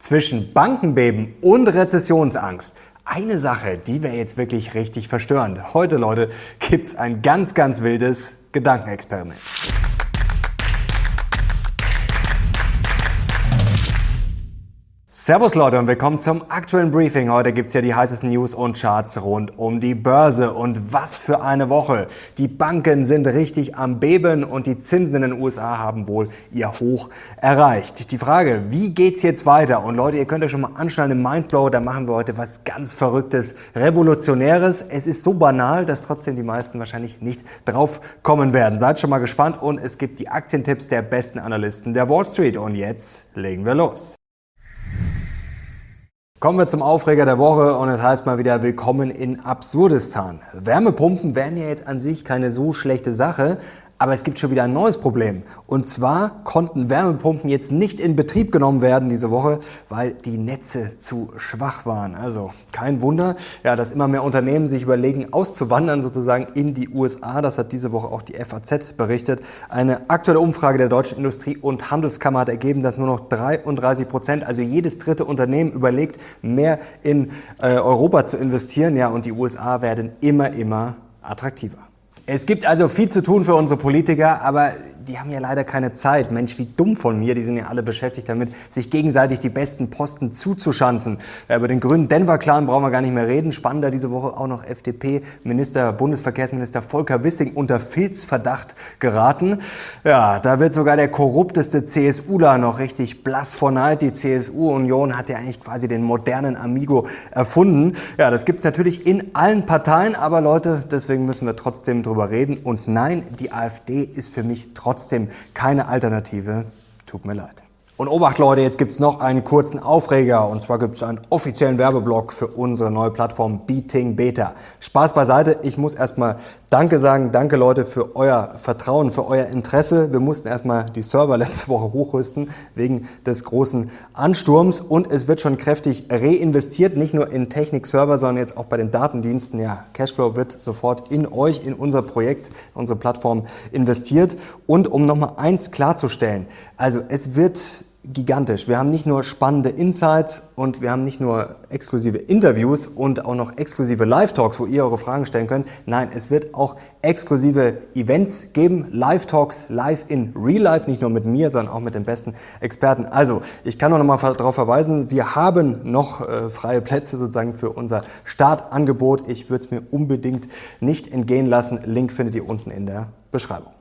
Zwischen Bankenbeben und Rezessionsangst. Eine Sache, die wäre jetzt wirklich richtig verstörend. Heute, Leute, gibt's ein ganz, ganz wildes Gedankenexperiment. Servus Leute und willkommen zum aktuellen Briefing. Heute gibt's ja die heißesten News und Charts rund um die Börse. Und was für eine Woche. Die Banken sind richtig am Beben und die Zinsen in den USA haben wohl ihr Hoch erreicht. Die Frage, wie geht's jetzt weiter? Und Leute, ihr könnt euch schon mal anschnallen im Mindblow, da machen wir heute was ganz Verrücktes, Revolutionäres. Es ist so banal, dass trotzdem die meisten wahrscheinlich nicht drauf kommen werden. Seid schon mal gespannt und es gibt die Aktientipps der besten Analysten der Wall Street. Und jetzt legen wir los. Kommen wir zum Aufreger der Woche und es heißt mal wieder Willkommen in Absurdistan. Wärmepumpen wären ja jetzt an sich keine so schlechte Sache, aber es gibt schon wieder ein neues Problem. Und zwar konnten Wärmepumpen jetzt nicht in Betrieb genommen werden diese Woche, weil die Netze zu schwach waren. Also kein Wunder, ja, dass immer mehr Unternehmen sich überlegen, auszuwandern sozusagen in die USA. Das hat diese Woche auch die FAZ berichtet. Eine aktuelle Umfrage der Deutschen Industrie- und Handelskammer hat ergeben, dass nur noch 33 Prozent, also jedes dritte Unternehmen überlegt, mehr in äh, Europa zu investieren. Ja, und die USA werden immer, immer attraktiver. Es gibt also viel zu tun für unsere Politiker, aber die haben ja leider keine Zeit. Mensch, wie dumm von mir. Die sind ja alle beschäftigt damit, sich gegenseitig die besten Posten zuzuschanzen. Über den grünen Denver-Clan brauchen wir gar nicht mehr reden. Spannender diese Woche auch noch FDP-Minister, Bundesverkehrsminister Volker Wissing unter Filzverdacht geraten. Ja, da wird sogar der korrupteste CSUler noch richtig blass vor Neid. Die CSU-Union hat ja eigentlich quasi den modernen Amigo erfunden. Ja, das gibt's natürlich in allen Parteien, aber Leute, deswegen müssen wir trotzdem drüber reden. Und nein, die AfD ist für mich trotzdem trotzdem keine Alternative. Tut mir leid. Und Obacht Leute, jetzt gibt's noch einen kurzen Aufreger und zwar gibt's einen offiziellen Werbeblock für unsere neue Plattform Beating Beta. Spaß beiseite, ich muss erstmal Danke sagen, danke Leute für euer Vertrauen, für euer Interesse. Wir mussten erstmal die Server letzte Woche hochrüsten wegen des großen Ansturms und es wird schon kräftig reinvestiert, nicht nur in Technik-Server, sondern jetzt auch bei den Datendiensten. Ja, Cashflow wird sofort in euch, in unser Projekt, unsere Plattform investiert und um nochmal eins klarzustellen, also es wird gigantisch. Wir haben nicht nur spannende Insights und wir haben nicht nur exklusive Interviews und auch noch exklusive Live-Talks, wo ihr eure Fragen stellen könnt. Nein, es wird auch exklusive Events geben, Live-Talks, live in Real Life, nicht nur mit mir, sondern auch mit den besten Experten. Also, ich kann nur noch mal darauf verweisen, wir haben noch äh, freie Plätze sozusagen für unser Startangebot. Ich würde es mir unbedingt nicht entgehen lassen. Link findet ihr unten in der Beschreibung.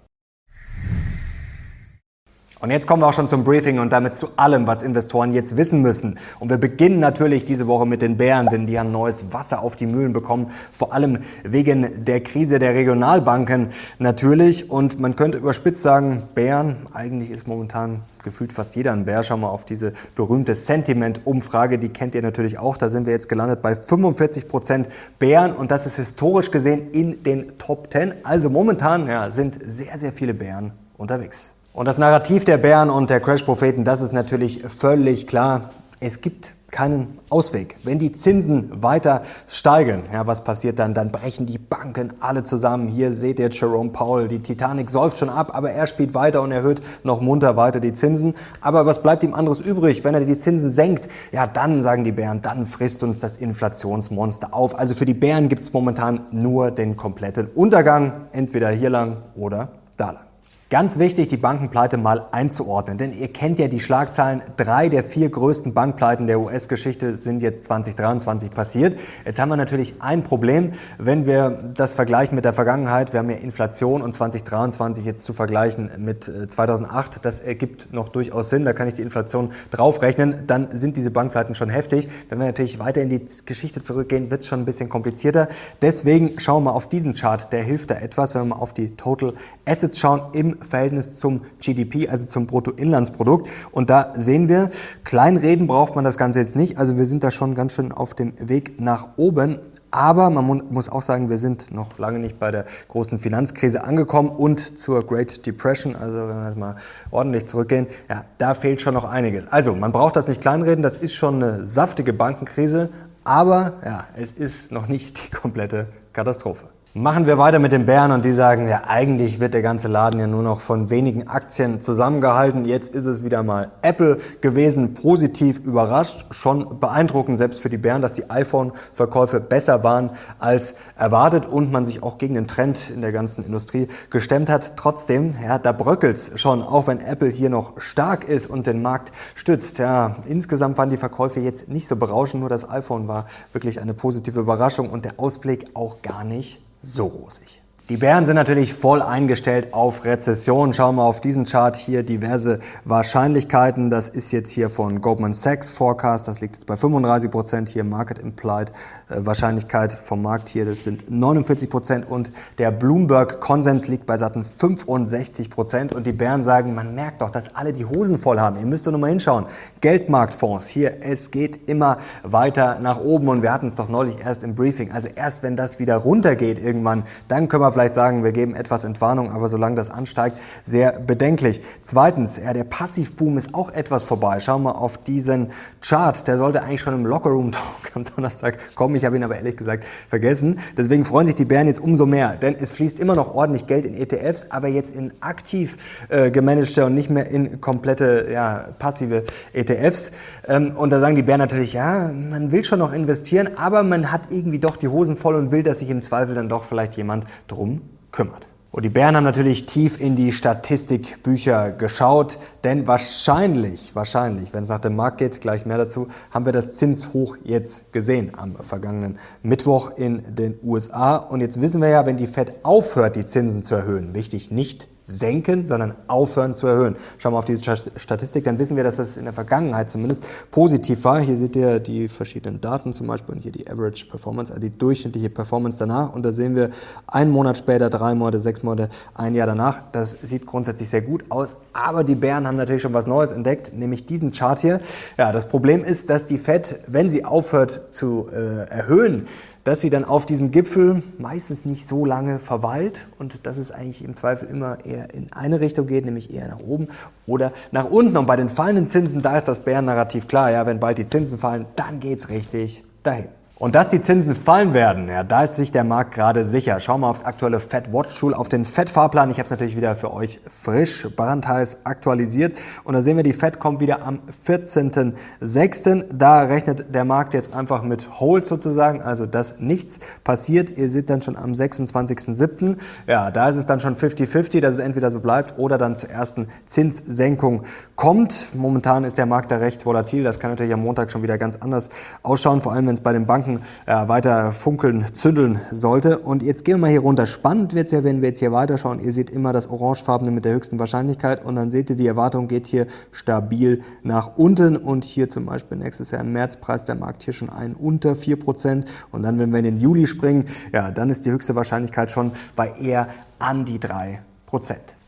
Und jetzt kommen wir auch schon zum Briefing und damit zu allem, was Investoren jetzt wissen müssen. Und wir beginnen natürlich diese Woche mit den Bären, denn die haben neues Wasser auf die Mühlen bekommen, vor allem wegen der Krise der Regionalbanken natürlich. Und man könnte überspitzt sagen, Bären, eigentlich ist momentan gefühlt fast jeder ein Bär. Schau mal auf diese berühmte Sentiment-Umfrage, die kennt ihr natürlich auch. Da sind wir jetzt gelandet bei 45 Prozent Bären und das ist historisch gesehen in den Top 10. Also momentan ja, sind sehr, sehr viele Bären unterwegs. Und das Narrativ der Bären und der Crash-Propheten, das ist natürlich völlig klar. Es gibt keinen Ausweg. Wenn die Zinsen weiter steigen, ja, was passiert dann? Dann brechen die Banken alle zusammen. Hier seht ihr Jerome Powell, die Titanic säuft schon ab, aber er spielt weiter und erhöht noch munter weiter die Zinsen. Aber was bleibt ihm anderes übrig, wenn er die Zinsen senkt? Ja, dann sagen die Bären, dann frisst uns das Inflationsmonster auf. Also für die Bären gibt es momentan nur den kompletten Untergang, entweder hier lang oder da lang. Ganz wichtig, die Bankenpleite mal einzuordnen, denn ihr kennt ja die Schlagzeilen. Drei der vier größten Bankpleiten der US-Geschichte sind jetzt 2023 passiert. Jetzt haben wir natürlich ein Problem, wenn wir das vergleichen mit der Vergangenheit. Wir haben ja Inflation und 2023 jetzt zu vergleichen mit 2008. Äh, das ergibt noch durchaus Sinn. Da kann ich die Inflation draufrechnen. Dann sind diese Bankpleiten schon heftig. Wenn wir natürlich weiter in die Geschichte zurückgehen, wird es schon ein bisschen komplizierter. Deswegen schauen wir mal auf diesen Chart. Der hilft da etwas, wenn wir mal auf die Total Assets schauen im Verhältnis zum GDP, also zum Bruttoinlandsprodukt. Und da sehen wir, kleinreden braucht man das Ganze jetzt nicht. Also wir sind da schon ganz schön auf dem Weg nach oben. Aber man muss auch sagen, wir sind noch lange nicht bei der großen Finanzkrise angekommen und zur Great Depression, also wenn wir mal ordentlich zurückgehen, ja, da fehlt schon noch einiges. Also man braucht das nicht kleinreden, das ist schon eine saftige Bankenkrise, aber ja, es ist noch nicht die komplette Katastrophe. Machen wir weiter mit den Bären und die sagen, ja, eigentlich wird der ganze Laden ja nur noch von wenigen Aktien zusammengehalten. Jetzt ist es wieder mal Apple gewesen, positiv überrascht. Schon beeindruckend selbst für die Bären, dass die iPhone-Verkäufe besser waren als erwartet und man sich auch gegen den Trend in der ganzen Industrie gestemmt hat. Trotzdem, ja, da bröckelt's schon, auch wenn Apple hier noch stark ist und den Markt stützt. Ja, insgesamt waren die Verkäufe jetzt nicht so berauschend, nur das iPhone war wirklich eine positive Überraschung und der Ausblick auch gar nicht so rosig. Die Bären sind natürlich voll eingestellt auf Rezession. Schauen wir auf diesen Chart hier diverse Wahrscheinlichkeiten. Das ist jetzt hier von Goldman Sachs Forecast. Das liegt jetzt bei 35 Prozent. Hier Market Implied äh, Wahrscheinlichkeit vom Markt hier. Das sind 49 Prozent. Und der Bloomberg Konsens liegt bei satten 65 Prozent. Und die Bären sagen, man merkt doch, dass alle die Hosen voll haben. Ihr müsst doch nur mal hinschauen. Geldmarktfonds. Hier, es geht immer weiter nach oben. Und wir hatten es doch neulich erst im Briefing. Also erst wenn das wieder runtergeht irgendwann, dann können wir vielleicht sagen, wir geben etwas Entwarnung, aber solange das ansteigt, sehr bedenklich. Zweitens, ja, der Passivboom ist auch etwas vorbei. Schauen wir auf diesen Chart. Der sollte eigentlich schon im Lockerroom Talk am Donnerstag kommen. Ich habe ihn aber ehrlich gesagt vergessen. Deswegen freuen sich die Bären jetzt umso mehr, denn es fließt immer noch ordentlich Geld in ETFs, aber jetzt in aktiv äh, gemanagte und nicht mehr in komplette ja, passive ETFs. Ähm, und da sagen die Bären natürlich, ja, man will schon noch investieren, aber man hat irgendwie doch die Hosen voll und will, dass sich im Zweifel dann doch vielleicht jemand drum kümmert. Und die Bären haben natürlich tief in die Statistikbücher geschaut, denn wahrscheinlich, wahrscheinlich, wenn es nach dem Markt geht, gleich mehr dazu, haben wir das Zinshoch jetzt gesehen am vergangenen Mittwoch in den USA. Und jetzt wissen wir ja, wenn die Fed aufhört, die Zinsen zu erhöhen, wichtig, nicht senken, sondern aufhören zu erhöhen. Schauen wir auf diese Statistik, dann wissen wir, dass das in der Vergangenheit zumindest positiv war. Hier seht ihr die verschiedenen Daten zum Beispiel und hier die Average Performance, also die durchschnittliche Performance danach. Und da sehen wir einen Monat später, drei Monate, sechs Monate, ein Jahr danach. Das sieht grundsätzlich sehr gut aus. Aber die Bären haben natürlich schon was Neues entdeckt, nämlich diesen Chart hier. Ja, das Problem ist, dass die Fed, wenn sie aufhört zu äh, erhöhen, dass sie dann auf diesem Gipfel meistens nicht so lange verweilt und dass es eigentlich im Zweifel immer eher in eine Richtung geht, nämlich eher nach oben oder nach unten. Und bei den fallenden Zinsen, da ist das Bärennarrativ klar, ja, wenn bald die Zinsen fallen, dann geht's richtig dahin. Und dass die Zinsen fallen werden, ja, da ist sich der Markt gerade sicher. Schauen wir aufs aktuelle Fed Watch Tool, auf den Fed Fahrplan. Ich habe es natürlich wieder für euch frisch, brandheiß aktualisiert. Und da sehen wir, die Fed kommt wieder am 14.06. Da rechnet der Markt jetzt einfach mit Hold sozusagen, also dass nichts passiert. Ihr seht dann schon am 26.07. Ja, da ist es dann schon 50-50, dass es entweder so bleibt oder dann zur ersten Zinssenkung kommt. Momentan ist der Markt da recht volatil. Das kann natürlich am Montag schon wieder ganz anders ausschauen, vor allem wenn es bei den Banken Banken äh, weiter funkeln, zündeln sollte. Und jetzt gehen wir mal hier runter. Spannend wird es ja, wenn wir jetzt hier weiterschauen. Ihr seht immer das Orangefarbene mit der höchsten Wahrscheinlichkeit und dann seht ihr, die Erwartung geht hier stabil nach unten und hier zum Beispiel nächstes Jahr im März preist der Markt hier schon ein unter 4% und dann, wenn wir in den Juli springen, ja, dann ist die höchste Wahrscheinlichkeit schon bei eher an die 3%.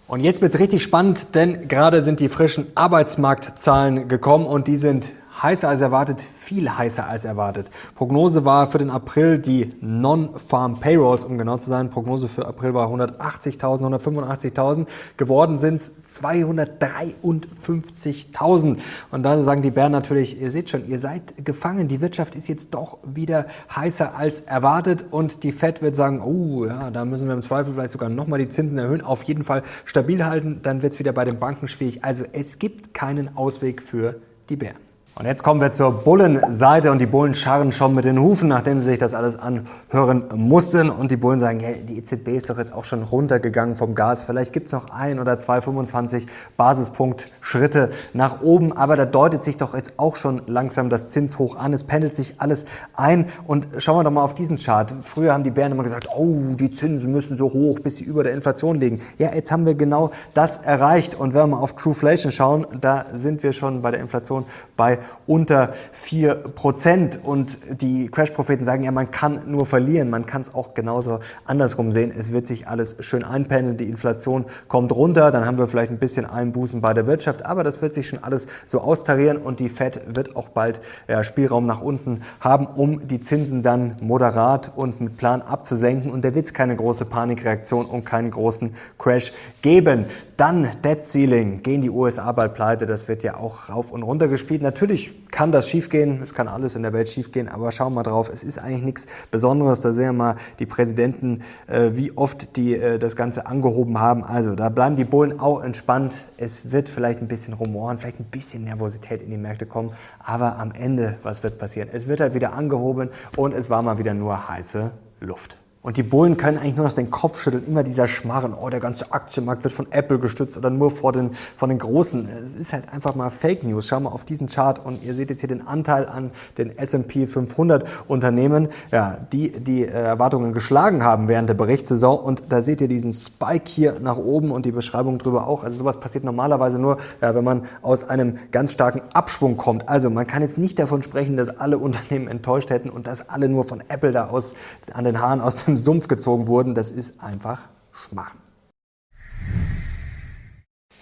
Und jetzt wird es richtig spannend, denn gerade sind die frischen Arbeitsmarktzahlen gekommen und die sind heißer als erwartet, viel heißer als erwartet. Prognose war für den April die Non-Farm Payrolls, um genau zu sein. Prognose für April war 180.000, 185.000. Geworden sind es 253.000. Und dann sagen die Bären natürlich, ihr seht schon, ihr seid gefangen. Die Wirtschaft ist jetzt doch wieder heißer als erwartet. Und die Fed wird sagen, oh ja, da müssen wir im Zweifel vielleicht sogar nochmal die Zinsen erhöhen. Auf jeden Fall stabil halten. Dann wird es wieder bei den Banken schwierig. Also es gibt keinen Ausweg für die Bären. Und jetzt kommen wir zur Bullenseite und die Bullen scharren schon mit den Hufen, nachdem sie sich das alles anhören mussten. Und die Bullen sagen, hey, die EZB ist doch jetzt auch schon runtergegangen vom Gas. Vielleicht gibt's noch ein oder zwei 25 Basispunkt-Schritte nach oben. Aber da deutet sich doch jetzt auch schon langsam das Zinshoch an. Es pendelt sich alles ein. Und schauen wir doch mal auf diesen Chart. Früher haben die Bären immer gesagt, oh, die Zinsen müssen so hoch, bis sie über der Inflation liegen. Ja, jetzt haben wir genau das erreicht. Und wenn wir mal auf Trueflation schauen, da sind wir schon bei der Inflation bei unter 4%. Und die Crash-Propheten sagen ja, man kann nur verlieren. Man kann es auch genauso andersrum sehen. Es wird sich alles schön einpendeln. Die Inflation kommt runter. Dann haben wir vielleicht ein bisschen Einbußen bei der Wirtschaft. Aber das wird sich schon alles so austarieren. Und die Fed wird auch bald ja, Spielraum nach unten haben, um die Zinsen dann moderat und mit Plan abzusenken. Und da wird es keine große Panikreaktion und keinen großen Crash geben. Dann Debt Ceiling. Gehen die USA bald pleite? Das wird ja auch rauf und runter gespielt. Natürlich kann das schiefgehen. Es kann alles in der Welt schiefgehen. Aber schauen wir drauf. Es ist eigentlich nichts Besonderes. Da sehen wir mal die Präsidenten, äh, wie oft die äh, das Ganze angehoben haben. Also da bleiben die Bullen auch entspannt. Es wird vielleicht ein bisschen Rumoren, vielleicht ein bisschen Nervosität in die Märkte kommen. Aber am Ende, was wird passieren? Es wird halt wieder angehoben und es war mal wieder nur heiße Luft. Und die Bullen können eigentlich nur noch den Kopf schütteln. Immer dieser Schmarren, oh, der ganze Aktienmarkt wird von Apple gestützt oder nur vor den, von den Großen. Es ist halt einfach mal Fake News. Schau mal auf diesen Chart und ihr seht jetzt hier den Anteil an den S&P 500 Unternehmen, ja, die die äh, Erwartungen geschlagen haben während der Berichtssaison. Und da seht ihr diesen Spike hier nach oben und die Beschreibung drüber auch. Also sowas passiert normalerweise nur, ja, wenn man aus einem ganz starken Abschwung kommt. Also man kann jetzt nicht davon sprechen, dass alle Unternehmen enttäuscht hätten und dass alle nur von Apple da aus, an den Haaren aus dem dem Sumpf gezogen wurden, das ist einfach Schmarrn.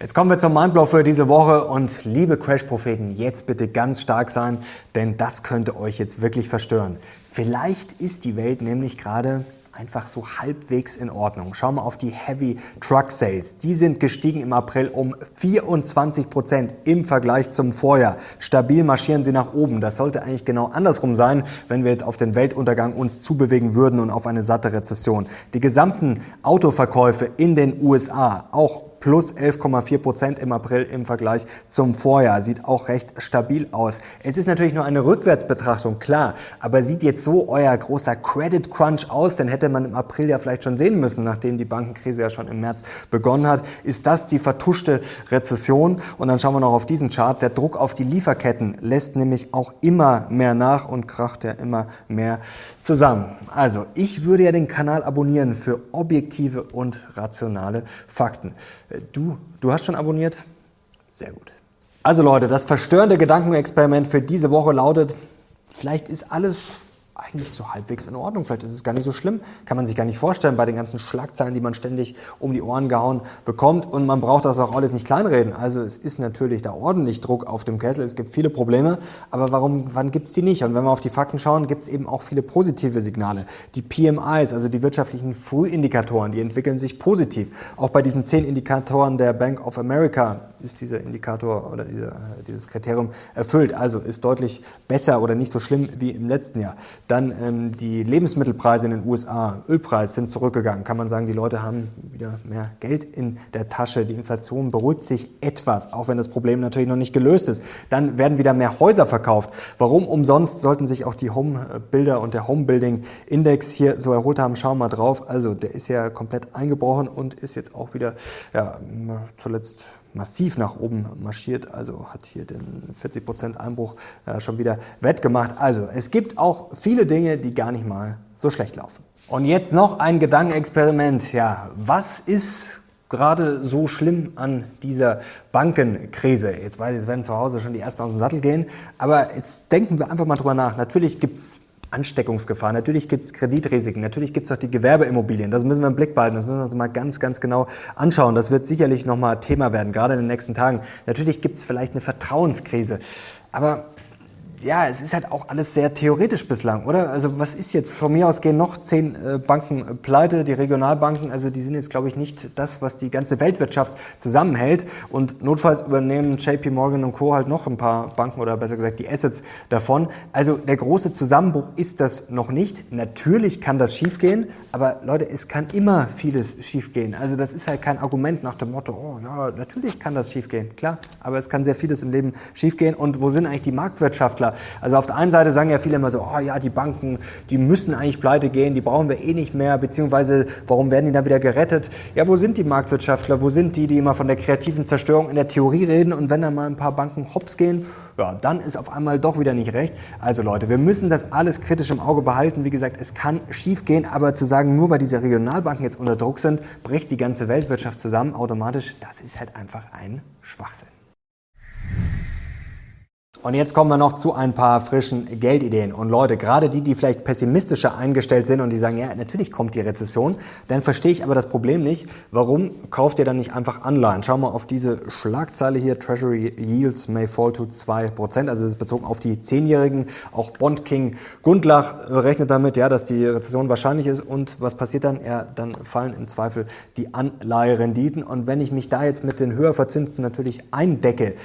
Jetzt kommen wir zum Mindblow für diese Woche und liebe Crash-Propheten, jetzt bitte ganz stark sein, denn das könnte euch jetzt wirklich verstören. Vielleicht ist die Welt nämlich gerade einfach so halbwegs in Ordnung. Schauen wir auf die Heavy Truck Sales. Die sind gestiegen im April um 24 Prozent im Vergleich zum Vorjahr. Stabil marschieren sie nach oben. Das sollte eigentlich genau andersrum sein, wenn wir jetzt auf den Weltuntergang uns zubewegen würden und auf eine satte Rezession. Die gesamten Autoverkäufe in den USA, auch plus 11,4 Prozent im April im Vergleich zum Vorjahr. Sieht auch recht stabil aus. Es ist natürlich nur eine Rückwärtsbetrachtung, klar, aber sieht jetzt so euer großer Credit Crunch aus, den hätte man im April ja vielleicht schon sehen müssen, nachdem die Bankenkrise ja schon im März begonnen hat. Ist das die vertuschte Rezession? Und dann schauen wir noch auf diesen Chart. Der Druck auf die Lieferketten lässt nämlich auch immer mehr nach und kracht ja immer mehr zusammen. Also, ich würde ja den Kanal abonnieren für objektive und rationale Fakten. Du, du hast schon abonniert? Sehr gut. Also Leute, das verstörende Gedankenexperiment für diese Woche lautet, vielleicht ist alles eigentlich so halbwegs in Ordnung. Vielleicht ist es gar nicht so schlimm. Kann man sich gar nicht vorstellen bei den ganzen Schlagzeilen, die man ständig um die Ohren gehauen bekommt. Und man braucht das auch alles nicht kleinreden. Also es ist natürlich da ordentlich Druck auf dem Kessel. Es gibt viele Probleme. Aber warum, wann gibt es die nicht? Und wenn wir auf die Fakten schauen, gibt es eben auch viele positive Signale. Die PMIs, also die wirtschaftlichen Frühindikatoren, die entwickeln sich positiv. Auch bei diesen zehn Indikatoren der Bank of America ist dieser Indikator oder diese, dieses Kriterium erfüllt. Also ist deutlich besser oder nicht so schlimm wie im letzten Jahr. Dann ähm, die Lebensmittelpreise in den USA, Ölpreis sind zurückgegangen. Kann man sagen, die Leute haben wieder mehr Geld in der Tasche. Die Inflation beruhigt sich etwas, auch wenn das Problem natürlich noch nicht gelöst ist. Dann werden wieder mehr Häuser verkauft. Warum umsonst sollten sich auch die Homebuilder und der Homebuilding Index hier so erholt haben? Schauen wir mal drauf. Also der ist ja komplett eingebrochen und ist jetzt auch wieder ja, zuletzt massiv nach oben marschiert, also hat hier den 40% Einbruch äh, schon wieder wettgemacht. Also es gibt auch viele Dinge, die gar nicht mal so schlecht laufen. Und jetzt noch ein Gedankenexperiment. Ja, was ist gerade so schlimm an dieser Bankenkrise? Jetzt weiß ich, jetzt werden zu Hause schon die ersten aus dem Sattel gehen, aber jetzt denken wir einfach mal drüber nach. Natürlich gibt's Ansteckungsgefahr. Natürlich gibt es Kreditrisiken, natürlich gibt es auch die Gewerbeimmobilien. Das müssen wir im Blick behalten, das müssen wir uns mal ganz, ganz genau anschauen. Das wird sicherlich nochmal Thema werden, gerade in den nächsten Tagen. Natürlich gibt es vielleicht eine Vertrauenskrise. Aber ja, es ist halt auch alles sehr theoretisch bislang, oder? Also was ist jetzt? Von mir aus gehen noch zehn äh, Banken äh, pleite, die Regionalbanken, also die sind jetzt, glaube ich, nicht das, was die ganze Weltwirtschaft zusammenhält. Und notfalls übernehmen JP Morgan und Co. halt noch ein paar Banken oder besser gesagt die Assets davon. Also der große Zusammenbruch ist das noch nicht. Natürlich kann das schiefgehen, aber Leute, es kann immer vieles schiefgehen. Also das ist halt kein Argument nach dem Motto, oh ja, natürlich kann das schiefgehen, klar, aber es kann sehr vieles im Leben schiefgehen. Und wo sind eigentlich die Marktwirtschaftler? Also auf der einen Seite sagen ja viele immer so, oh ja, die Banken, die müssen eigentlich pleite gehen, die brauchen wir eh nicht mehr, beziehungsweise warum werden die dann wieder gerettet? Ja, wo sind die Marktwirtschaftler? Wo sind die, die immer von der kreativen Zerstörung in der Theorie reden und wenn dann mal ein paar Banken hops gehen, ja, dann ist auf einmal doch wieder nicht recht. Also Leute, wir müssen das alles kritisch im Auge behalten. Wie gesagt, es kann schief gehen, aber zu sagen, nur weil diese Regionalbanken jetzt unter Druck sind, bricht die ganze Weltwirtschaft zusammen automatisch, das ist halt einfach ein Schwachsinn. Und jetzt kommen wir noch zu ein paar frischen Geldideen. Und Leute, gerade die, die vielleicht pessimistischer eingestellt sind und die sagen, ja, natürlich kommt die Rezession, dann verstehe ich aber das Problem nicht. Warum kauft ihr dann nicht einfach Anleihen? Schau mal auf diese Schlagzeile hier, Treasury Yields may fall to 2%. Also das ist bezogen auf die Zehnjährigen. Auch Bond King Gundlach rechnet damit, ja, dass die Rezession wahrscheinlich ist. Und was passiert dann? Ja, dann fallen im Zweifel die Anleiherenditen. Und wenn ich mich da jetzt mit den höher verzinsten natürlich eindecke,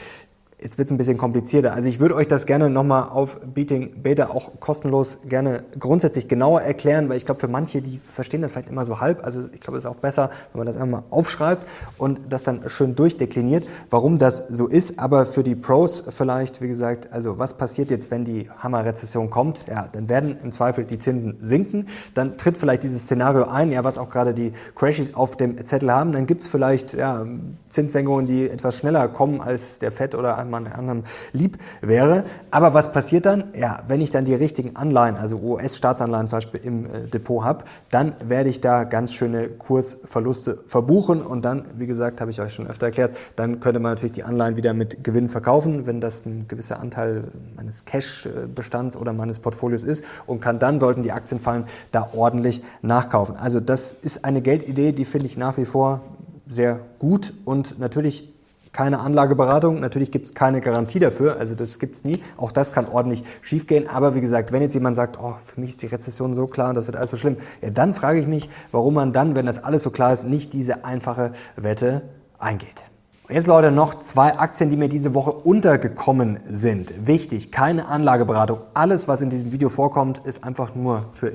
Jetzt wird es ein bisschen komplizierter. Also ich würde euch das gerne nochmal auf Beating Beta auch kostenlos gerne grundsätzlich genauer erklären, weil ich glaube, für manche, die verstehen das vielleicht immer so halb. Also ich glaube, es ist auch besser, wenn man das einmal aufschreibt und das dann schön durchdekliniert, warum das so ist. Aber für die Pros vielleicht, wie gesagt, also was passiert jetzt, wenn die Hammerrezession kommt? Ja, dann werden im Zweifel die Zinsen sinken. Dann tritt vielleicht dieses Szenario ein, ja, was auch gerade die Crashes auf dem Zettel haben. Dann gibt es vielleicht ja, Zinssenkungen, die etwas schneller kommen als der FED oder einmal man anderem lieb wäre. Aber was passiert dann? Ja, wenn ich dann die richtigen Anleihen, also US-Staatsanleihen zum Beispiel im äh, Depot habe, dann werde ich da ganz schöne Kursverluste verbuchen und dann, wie gesagt, habe ich euch schon öfter erklärt, dann könnte man natürlich die Anleihen wieder mit Gewinn verkaufen, wenn das ein gewisser Anteil meines Cash-Bestands oder meines Portfolios ist und kann dann, sollten die Aktien fallen, da ordentlich nachkaufen. Also das ist eine Geldidee, die finde ich nach wie vor sehr gut und natürlich keine Anlageberatung. Natürlich gibt es keine Garantie dafür, also das gibt es nie. Auch das kann ordentlich schiefgehen. Aber wie gesagt, wenn jetzt jemand sagt, oh, für mich ist die Rezession so klar und das wird alles so schlimm, ja, dann frage ich mich, warum man dann, wenn das alles so klar ist, nicht diese einfache Wette eingeht. Jetzt Leute noch zwei Aktien, die mir diese Woche untergekommen sind. Wichtig, keine Anlageberatung. Alles, was in diesem Video vorkommt, ist einfach nur für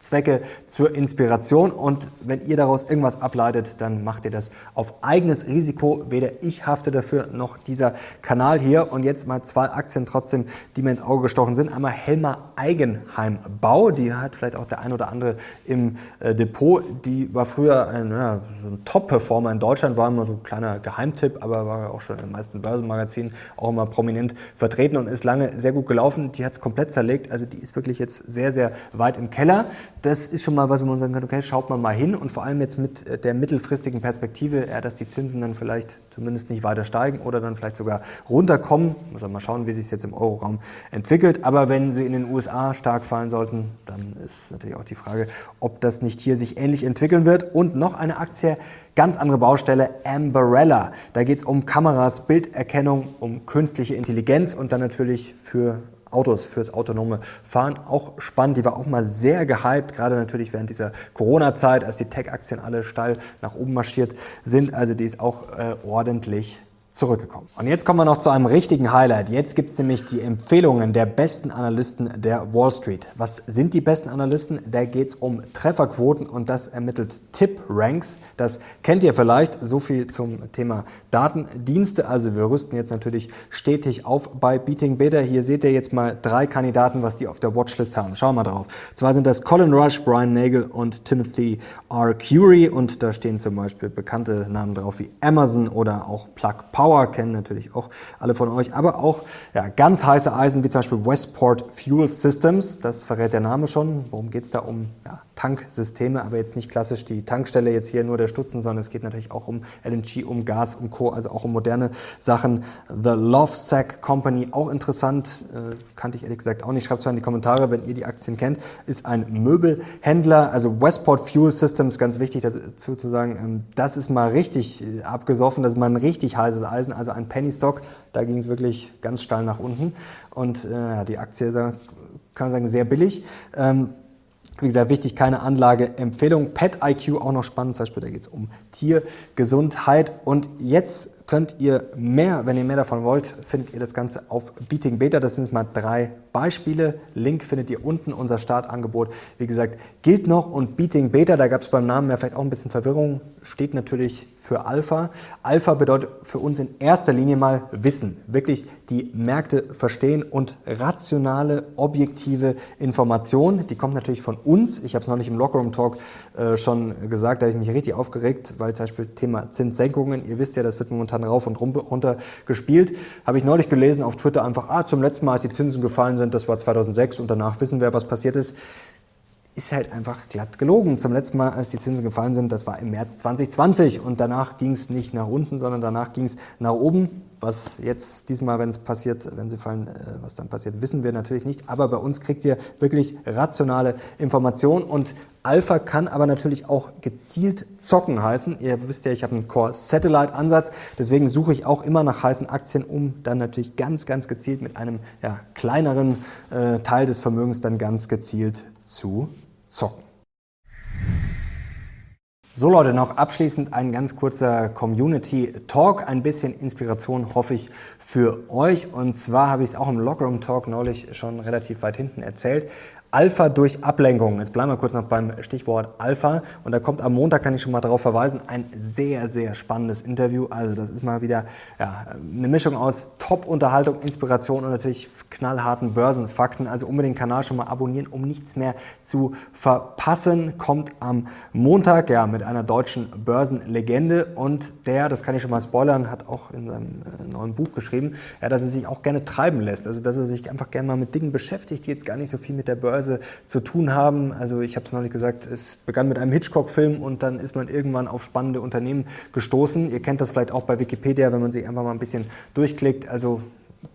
Informationszwecke, zur Inspiration. Und wenn ihr daraus irgendwas ableitet, dann macht ihr das auf eigenes Risiko. Weder ich hafte dafür, noch dieser Kanal hier. Und jetzt mal zwei Aktien trotzdem, die mir ins Auge gestochen sind. Einmal Helmer Eigenheim Bau. Die hat vielleicht auch der ein oder andere im äh, Depot. Die war früher ein, ja, ein Top-Performer in Deutschland, war immer so ein kleiner Geheimtipp, aber war auch schon in den meisten Börsenmagazinen auch immer prominent vertreten und ist lange sehr gut gelaufen. Die hat es komplett zerlegt, also die ist wirklich jetzt sehr, sehr weit im Keller. Das ist schon mal was, wo man sagen kann, okay, schaut man mal hin und vor allem jetzt mit äh, der mittelfristigen Perspektive, ja, dass die Zinsen dann vielleicht zumindest nicht weiter steigen oder dann vielleicht sogar runterkommen. Muss man mal schauen, wie sich es jetzt im Euroraum entwickelt. Aber wenn sie in den USA stark fallen sollten, dann ist natürlich auch die Frage, ob das nicht hier sich ähnlich entwickeln wird. Und noch eine Aktie, Ganz andere Baustelle, Amberella. Da geht es um Kameras, Bilderkennung, um künstliche Intelligenz und dann natürlich für Autos fürs autonome Fahren. Auch spannend, die war auch mal sehr gehypt, gerade natürlich während dieser Corona-Zeit, als die Tech-Aktien alle steil nach oben marschiert sind. Also die ist auch äh, ordentlich zurückgekommen. Und jetzt kommen wir noch zu einem richtigen Highlight. Jetzt gibt es nämlich die Empfehlungen der besten Analysten der Wall Street. Was sind die besten Analysten? Da geht es um Trefferquoten und das ermittelt Tip-Ranks. Das kennt ihr vielleicht. So viel zum Thema Datendienste. Also wir rüsten jetzt natürlich stetig auf bei Beating Beta. Hier seht ihr jetzt mal drei Kandidaten, was die auf der Watchlist haben. Schauen wir mal drauf. Zwar sind das Colin Rush, Brian Nagel und Timothy R. Curie und da stehen zum Beispiel bekannte Namen drauf wie Amazon oder auch Plug Power kennen natürlich auch alle von euch, aber auch ja, ganz heiße Eisen wie zum Beispiel Westport Fuel Systems. Das verrät der Name schon. Worum geht es da um? Ja, Tanksysteme, aber jetzt nicht klassisch die Tankstelle, jetzt hier nur der Stutzen, sondern es geht natürlich auch um LNG, um Gas, um Co., also auch um moderne Sachen. The Lovesack Company, auch interessant, äh, kannte ich ehrlich gesagt auch nicht. Schreibt es mal in die Kommentare, wenn ihr die Aktien kennt, ist ein Möbelhändler, also Westport Fuel Systems, ganz wichtig dazu zu sagen, ähm, das ist mal richtig äh, abgesoffen, das ist mal ein richtig heißes Eisen, also ein Penny Stock, da ging es wirklich ganz steil nach unten und äh, die Aktie ist, kann man sagen, sehr billig. Ähm, wie gesagt, wichtig, keine Anlageempfehlung. Pet IQ auch noch spannend, zum Beispiel, da geht es um Tiergesundheit. Und jetzt könnt ihr mehr, wenn ihr mehr davon wollt, findet ihr das Ganze auf Beating Beta. Das sind mal drei Beispiele. Link findet ihr unten, unser Startangebot. Wie gesagt, gilt noch und Beating Beta, da gab es beim Namen ja vielleicht auch ein bisschen Verwirrung, steht natürlich für Alpha. Alpha bedeutet für uns in erster Linie mal Wissen, wirklich die Märkte verstehen und rationale, objektive Information. Die kommt natürlich von uns. Ich habe es noch nicht im Lockerroom Talk äh, schon gesagt, da habe ich mich richtig aufgeregt, weil zum Beispiel Thema Zinssenkungen, ihr wisst ja, das wird momentan rauf und runter gespielt. Habe ich neulich gelesen auf Twitter einfach, ah, zum letzten Mal, als die Zinsen gefallen sind, das war 2006 und danach wissen wir, was passiert ist ist halt einfach glatt gelogen. Zum letzten Mal, als die Zinsen gefallen sind, das war im März 2020 und danach ging es nicht nach unten, sondern danach ging es nach oben. Was jetzt diesmal, wenn es passiert, wenn sie fallen, äh, was dann passiert, wissen wir natürlich nicht. Aber bei uns kriegt ihr wirklich rationale Informationen und Alpha kann aber natürlich auch gezielt zocken heißen. Ihr wisst ja, ich habe einen Core Satellite Ansatz, deswegen suche ich auch immer nach heißen Aktien, um dann natürlich ganz, ganz gezielt mit einem ja, kleineren äh, Teil des Vermögens dann ganz gezielt zu zocken. So Leute, noch abschließend ein ganz kurzer Community Talk, ein bisschen Inspiration hoffe ich für euch. Und zwar habe ich es auch im Lockroom Talk neulich schon relativ weit hinten erzählt. Alpha durch Ablenkung. Jetzt bleiben wir kurz noch beim Stichwort Alpha. Und da kommt am Montag, kann ich schon mal darauf verweisen, ein sehr, sehr spannendes Interview. Also das ist mal wieder ja, eine Mischung aus Top-Unterhaltung, Inspiration und natürlich knallharten Börsenfakten. Also unbedingt den Kanal schon mal abonnieren, um nichts mehr zu verpassen. Kommt am Montag, ja, mit einer deutschen Börsenlegende. Und der, das kann ich schon mal spoilern, hat auch in seinem äh, neuen Buch geschrieben, ja, dass er sich auch gerne treiben lässt. Also dass er sich einfach gerne mal mit Dingen beschäftigt, die jetzt gar nicht so viel mit der Börse Börse zu tun haben. Also ich habe es neulich gesagt, es begann mit einem Hitchcock-Film und dann ist man irgendwann auf spannende Unternehmen gestoßen. Ihr kennt das vielleicht auch bei Wikipedia, wenn man sich einfach mal ein bisschen durchklickt. Also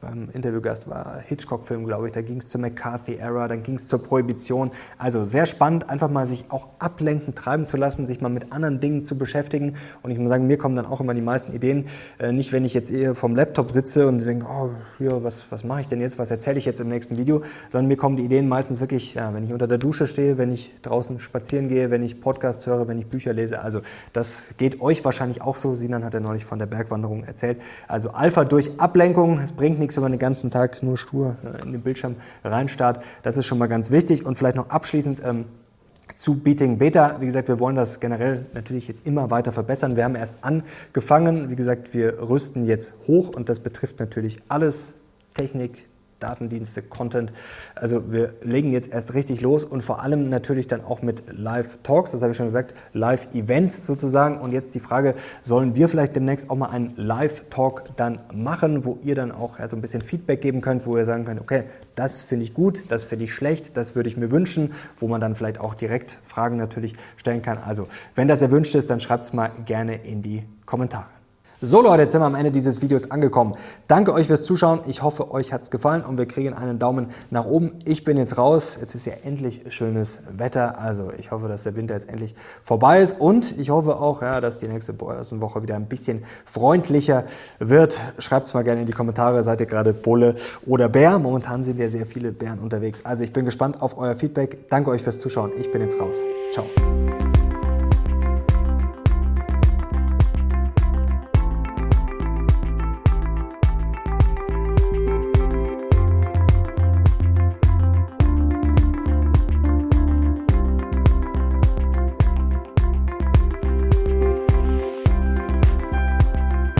beim Interviewgast war Hitchcock-Film, glaube ich. Da ging es zur McCarthy-Era, dann ging es zur Prohibition. Also sehr spannend, einfach mal sich auch ablenken, treiben zu lassen, sich mal mit anderen Dingen zu beschäftigen. Und ich muss sagen, mir kommen dann auch immer die meisten Ideen. Äh, nicht, wenn ich jetzt eher vom Laptop sitze und denke, oh, hier, was, was mache ich denn jetzt, was erzähle ich jetzt im nächsten Video, sondern mir kommen die Ideen meistens wirklich, ja, wenn ich unter der Dusche stehe, wenn ich draußen spazieren gehe, wenn ich Podcasts höre, wenn ich Bücher lese. Also das geht euch wahrscheinlich auch so. Sinan hat ja neulich von der Bergwanderung erzählt. Also Alpha durch Ablenkung, es bringt nichts, wenn man den ganzen Tag nur stur äh, in den Bildschirm reinstarrt. Das ist schon mal ganz wichtig. Und vielleicht noch abschließend ähm, zu Beating Beta. Wie gesagt, wir wollen das generell natürlich jetzt immer weiter verbessern. Wir haben erst angefangen. Wie gesagt, wir rüsten jetzt hoch und das betrifft natürlich alles. Technik, Datendienste, Content. Also wir legen jetzt erst richtig los und vor allem natürlich dann auch mit Live-Talks, das habe ich schon gesagt, Live-Events sozusagen. Und jetzt die Frage, sollen wir vielleicht demnächst auch mal einen Live-Talk dann machen, wo ihr dann auch so ein bisschen Feedback geben könnt, wo ihr sagen könnt, okay, das finde ich gut, das finde ich schlecht, das würde ich mir wünschen, wo man dann vielleicht auch direkt Fragen natürlich stellen kann. Also wenn das erwünscht ist, dann schreibt es mal gerne in die Kommentare. So Leute, jetzt sind wir am Ende dieses Videos angekommen. Danke euch fürs Zuschauen. Ich hoffe, euch hat es gefallen und wir kriegen einen Daumen nach oben. Ich bin jetzt raus. Jetzt ist ja endlich schönes Wetter. Also ich hoffe, dass der Winter jetzt endlich vorbei ist und ich hoffe auch, ja, dass die nächste Woche wieder ein bisschen freundlicher wird. Schreibt es mal gerne in die Kommentare. Seid ihr gerade Bulle oder Bär? Momentan sind ja sehr viele Bären unterwegs. Also ich bin gespannt auf euer Feedback. Danke euch fürs Zuschauen. Ich bin jetzt raus. Ciao.